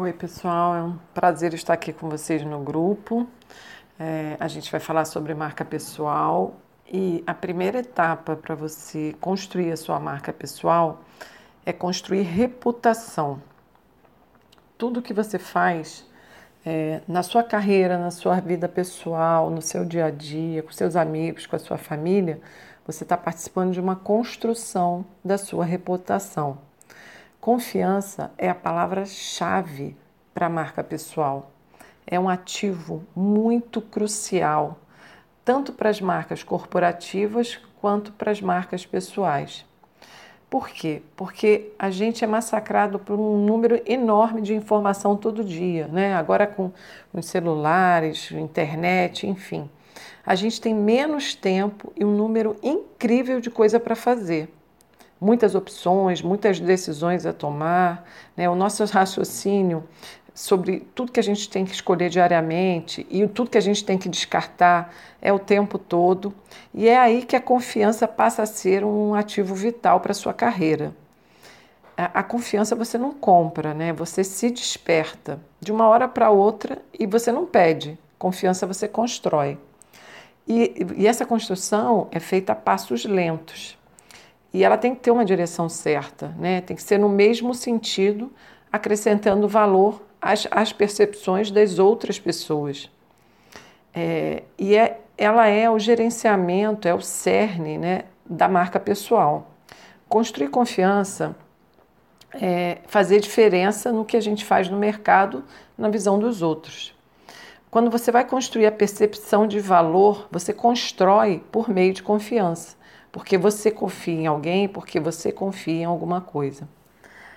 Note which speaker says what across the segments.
Speaker 1: Oi, pessoal, é um prazer estar aqui com vocês no grupo. É, a gente vai falar sobre marca pessoal e a primeira etapa para você construir a sua marca pessoal é construir reputação. Tudo que você faz é, na sua carreira, na sua vida pessoal, no seu dia a dia, com seus amigos, com a sua família, você está participando de uma construção da sua reputação. Confiança é a palavra-chave para a marca pessoal. É um ativo muito crucial, tanto para as marcas corporativas quanto para as marcas pessoais. Por quê? Porque a gente é massacrado por um número enorme de informação todo dia, né? Agora com os celulares, internet, enfim. A gente tem menos tempo e um número incrível de coisa para fazer muitas opções, muitas decisões a tomar, né? o nosso raciocínio sobre tudo que a gente tem que escolher diariamente e tudo que a gente tem que descartar é o tempo todo. E é aí que a confiança passa a ser um ativo vital para a sua carreira. A, confiança você não compra, né? Você se desperta de uma hora para outra e você não pede. Confiança você constrói. E, e essa construção é feita a passos lentos. E ela tem que ter uma direção certa, né? tem que ser no mesmo sentido, acrescentando valor às, às percepções das outras pessoas. É, e é, ela é o gerenciamento, é o cerne né, da marca pessoal. Construir confiança é fazer diferença no que a gente faz no mercado, na visão dos outros. Quando você vai construir a percepção de valor, você constrói por meio de confiança porque você confia em alguém, porque você confia em alguma coisa.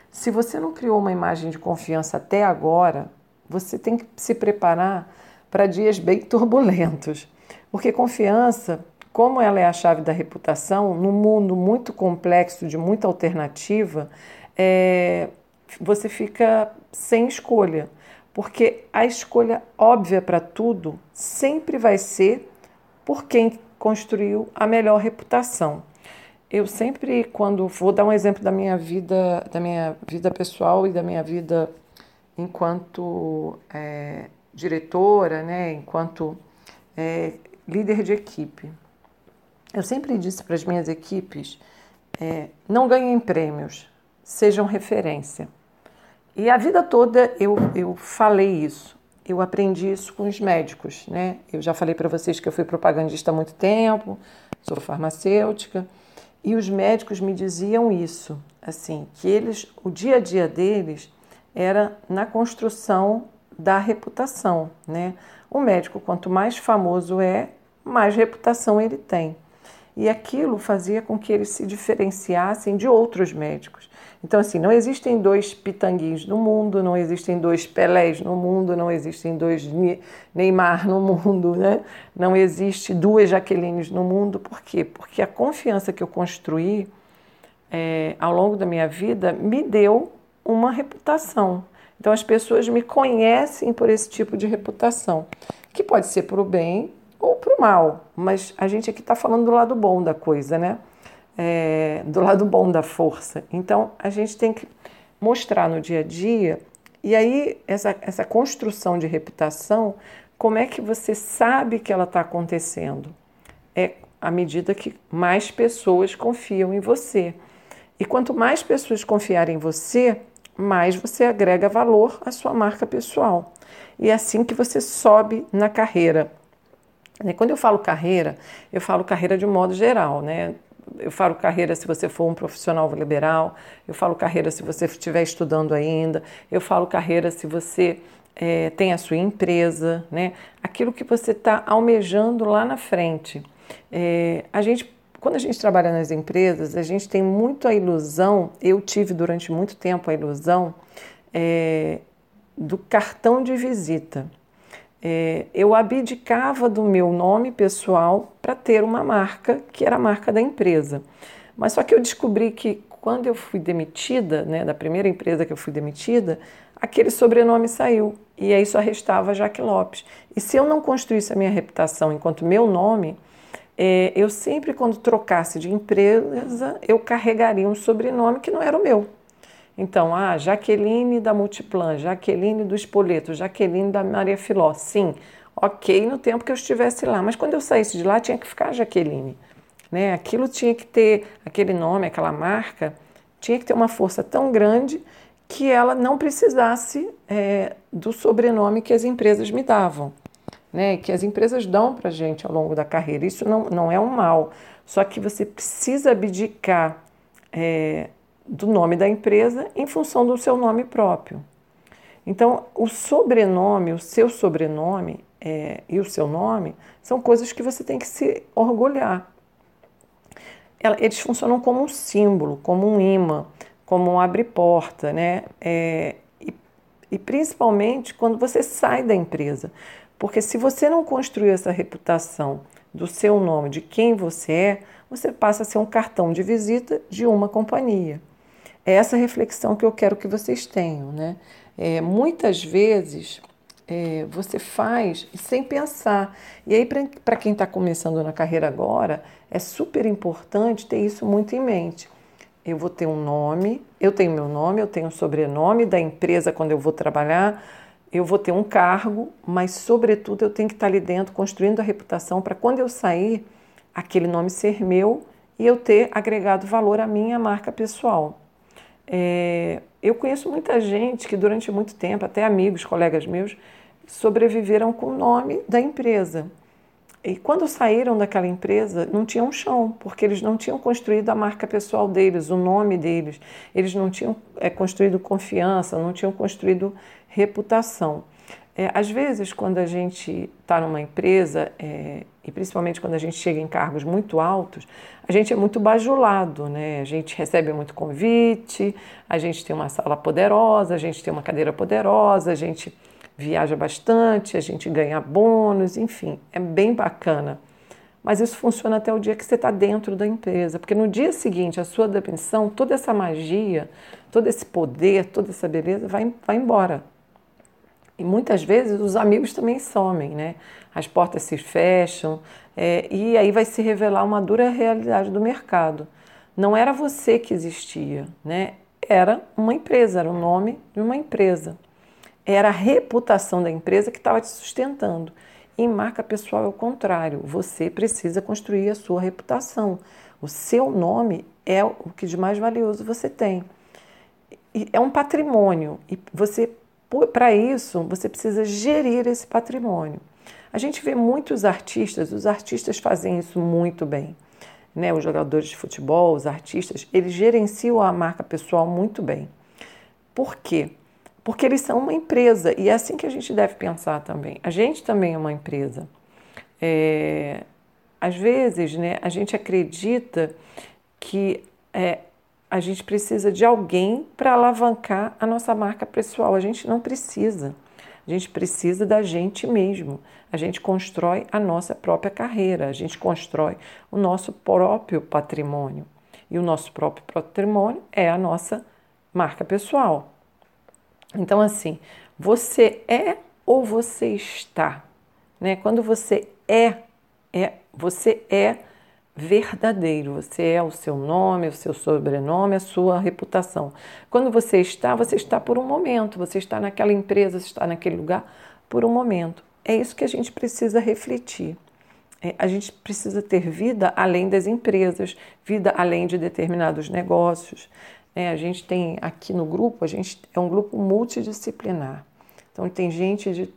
Speaker 1: Se você não criou uma imagem de confiança até agora, você tem que se preparar para dias bem turbulentos, porque confiança, como ela é a chave da reputação, num mundo muito complexo, de muita alternativa, é, você fica sem escolha, porque a escolha óbvia para tudo sempre vai ser por quem construiu a melhor reputação. Eu sempre, quando vou dar um exemplo da minha vida, da minha vida pessoal e da minha vida enquanto é, diretora, né, enquanto é, líder de equipe, eu sempre disse para as minhas equipes: é, não ganhem prêmios, sejam referência. E a vida toda eu, eu falei isso eu aprendi isso com os médicos, né? Eu já falei para vocês que eu fui propagandista há muito tempo, sou farmacêutica, e os médicos me diziam isso, assim, que eles, o dia a dia deles era na construção da reputação, né? O médico, quanto mais famoso é, mais reputação ele tem. E aquilo fazia com que eles se diferenciassem de outros médicos. Então, assim, não existem dois pitanguins no mundo, não existem dois Pelés no mundo, não existem dois Neymar no mundo, né? Não existe duas Jaquelines no mundo. Por quê? Porque a confiança que eu construí é, ao longo da minha vida me deu uma reputação. Então, as pessoas me conhecem por esse tipo de reputação, que pode ser para o bem ou para o mal, mas a gente aqui está falando do lado bom da coisa, né? É, do lado bom da força. Então, a gente tem que mostrar no dia a dia, e aí essa, essa construção de reputação, como é que você sabe que ela está acontecendo? É à medida que mais pessoas confiam em você. E quanto mais pessoas confiarem em você, mais você agrega valor à sua marca pessoal. E é assim que você sobe na carreira. Quando eu falo carreira, eu falo carreira de um modo geral, né? Eu falo carreira se você for um profissional liberal, eu falo carreira se você estiver estudando ainda, eu falo carreira se você é, tem a sua empresa, né? Aquilo que você está almejando lá na frente. É, a gente, quando a gente trabalha nas empresas, a gente tem muito a ilusão. Eu tive durante muito tempo a ilusão é, do cartão de visita é, eu abdicava do meu nome pessoal para ter uma marca que era a marca da empresa. Mas só que eu descobri que quando eu fui demitida, né, da primeira empresa que eu fui demitida, aquele sobrenome saiu e aí só restava Jaque Lopes. E se eu não construísse a minha reputação enquanto meu nome, é, eu sempre, quando trocasse de empresa, eu carregaria um sobrenome que não era o meu. Então, ah, Jaqueline da Multiplan, Jaqueline do Espoleto, Jaqueline da Maria Filó. Sim, ok no tempo que eu estivesse lá, mas quando eu saísse de lá tinha que ficar Jaqueline. Né? Aquilo tinha que ter, aquele nome, aquela marca, tinha que ter uma força tão grande que ela não precisasse é, do sobrenome que as empresas me davam, né? que as empresas dão para gente ao longo da carreira. Isso não, não é um mal, só que você precisa abdicar é, do nome da empresa em função do seu nome próprio. Então, o sobrenome, o seu sobrenome é, e o seu nome são coisas que você tem que se orgulhar. Eles funcionam como um símbolo, como um imã como um abre-porta, né? É, e, e principalmente quando você sai da empresa. Porque se você não construiu essa reputação do seu nome, de quem você é, você passa a ser um cartão de visita de uma companhia. É essa reflexão que eu quero que vocês tenham. Né? É, muitas vezes é, você faz sem pensar. E aí, para quem está começando na carreira agora, é super importante ter isso muito em mente eu vou ter um nome, eu tenho meu nome, eu tenho o sobrenome da empresa quando eu vou trabalhar, eu vou ter um cargo, mas sobretudo eu tenho que estar ali dentro construindo a reputação para quando eu sair, aquele nome ser meu e eu ter agregado valor à minha marca pessoal. É, eu conheço muita gente que durante muito tempo, até amigos, colegas meus, sobreviveram com o nome da empresa. E quando saíram daquela empresa, não tinham chão, porque eles não tinham construído a marca pessoal deles, o nome deles, eles não tinham é, construído confiança, não tinham construído reputação. É, às vezes, quando a gente está numa empresa, é, e principalmente quando a gente chega em cargos muito altos, a gente é muito bajulado, né? A gente recebe muito convite, a gente tem uma sala poderosa, a gente tem uma cadeira poderosa, a gente viaja bastante, a gente ganha bônus, enfim, é bem bacana. Mas isso funciona até o dia que você está dentro da empresa, porque no dia seguinte, a sua demissão, toda essa magia, todo esse poder, toda essa beleza vai, vai embora. E muitas vezes os amigos também somem, né? As portas se fecham é, e aí vai se revelar uma dura realidade do mercado. Não era você que existia, né? Era uma empresa, era o nome de uma empresa. Era a reputação da empresa que estava te sustentando. Em marca pessoal é o contrário. Você precisa construir a sua reputação. O seu nome é o que de mais valioso você tem. E é um patrimônio e você para isso você precisa gerir esse patrimônio. A gente vê muitos artistas, os artistas fazem isso muito bem. Né? Os jogadores de futebol, os artistas, eles gerenciam a marca pessoal muito bem. Por quê? Porque eles são uma empresa e é assim que a gente deve pensar também. A gente também é uma empresa. É, às vezes, né, a gente acredita que é, a gente precisa de alguém para alavancar a nossa marca pessoal. A gente não precisa. A gente precisa da gente mesmo. A gente constrói a nossa própria carreira, a gente constrói o nosso próprio patrimônio. E o nosso próprio patrimônio é a nossa marca pessoal. Então, assim, você é ou você está? Né? Quando você é, é, você é verdadeiro, você é o seu nome, o seu sobrenome, a sua reputação. Quando você está, você está por um momento, você está naquela empresa, você está naquele lugar por um momento. É isso que a gente precisa refletir. É, a gente precisa ter vida além das empresas, vida além de determinados negócios. É, a gente tem aqui no grupo, a gente é um grupo multidisciplinar. Então tem gente de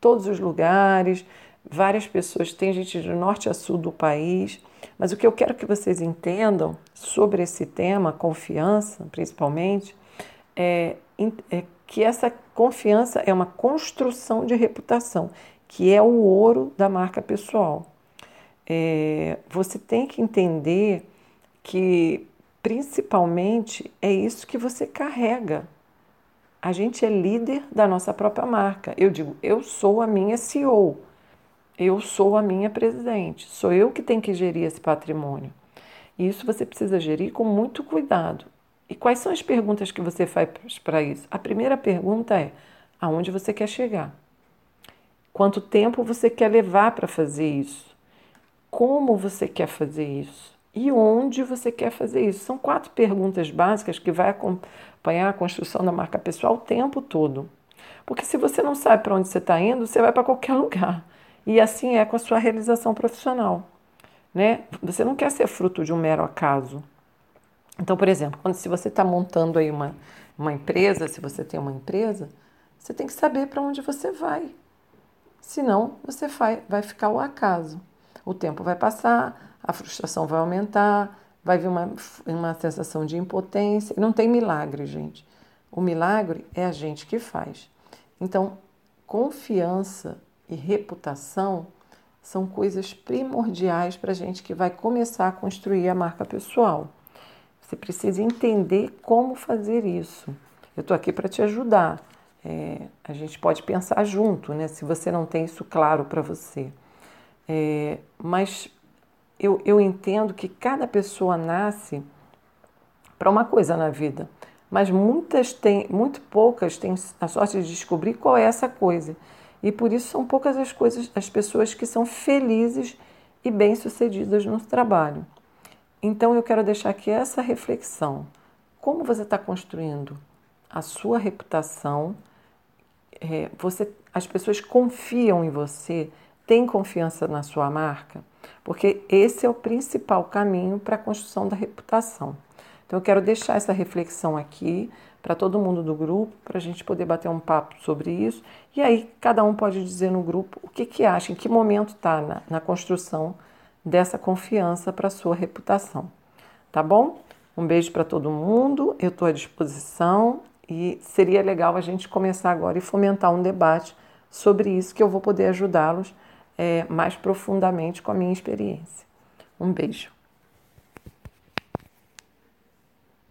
Speaker 1: todos os lugares, várias pessoas, tem gente de norte a sul do país. Mas o que eu quero que vocês entendam sobre esse tema, confiança, principalmente, é, é que essa confiança é uma construção de reputação, que é o ouro da marca pessoal. É, você tem que entender que principalmente é isso que você carrega. A gente é líder da nossa própria marca. Eu digo, eu sou a minha CEO, eu sou a minha presidente, sou eu que tenho que gerir esse patrimônio. E isso você precisa gerir com muito cuidado. E quais são as perguntas que você faz para isso? A primeira pergunta é: aonde você quer chegar? Quanto tempo você quer levar para fazer isso? Como você quer fazer isso? e onde você quer fazer isso. São quatro perguntas básicas que vai acompanhar a construção da marca pessoal o tempo todo. Porque se você não sabe para onde você está indo, você vai para qualquer lugar. E assim é com a sua realização profissional. Né? Você não quer ser fruto de um mero acaso. Então, por exemplo, quando se você está montando aí uma, uma empresa, se você tem uma empresa, você tem que saber para onde você vai. Senão, você vai, vai ficar o acaso. O tempo vai passar, a frustração vai aumentar, vai vir uma, uma sensação de impotência. Não tem milagre, gente. O milagre é a gente que faz. Então, confiança e reputação são coisas primordiais para a gente que vai começar a construir a marca pessoal. Você precisa entender como fazer isso. Eu estou aqui para te ajudar. É, a gente pode pensar junto, né? Se você não tem isso claro para você. É, mas eu, eu entendo que cada pessoa nasce para uma coisa na vida, mas muitas têm, muito poucas têm a sorte de descobrir qual é essa coisa. E por isso são poucas as coisas, as pessoas que são felizes e bem-sucedidas no trabalho. Então eu quero deixar aqui essa reflexão. Como você está construindo a sua reputação? É, você, as pessoas confiam em você, têm confiança na sua marca, porque esse é o principal caminho para a construção da reputação. Então eu quero deixar essa reflexão aqui para todo mundo do grupo, para a gente poder bater um papo sobre isso. E aí cada um pode dizer no grupo o que, que acha, em que momento está na, na construção dessa confiança para a sua reputação. Tá bom? Um beijo para todo mundo, eu estou à disposição e seria legal a gente começar agora e fomentar um debate sobre isso que eu vou poder ajudá-los é, mais profundamente com a minha experiência. Um beijo.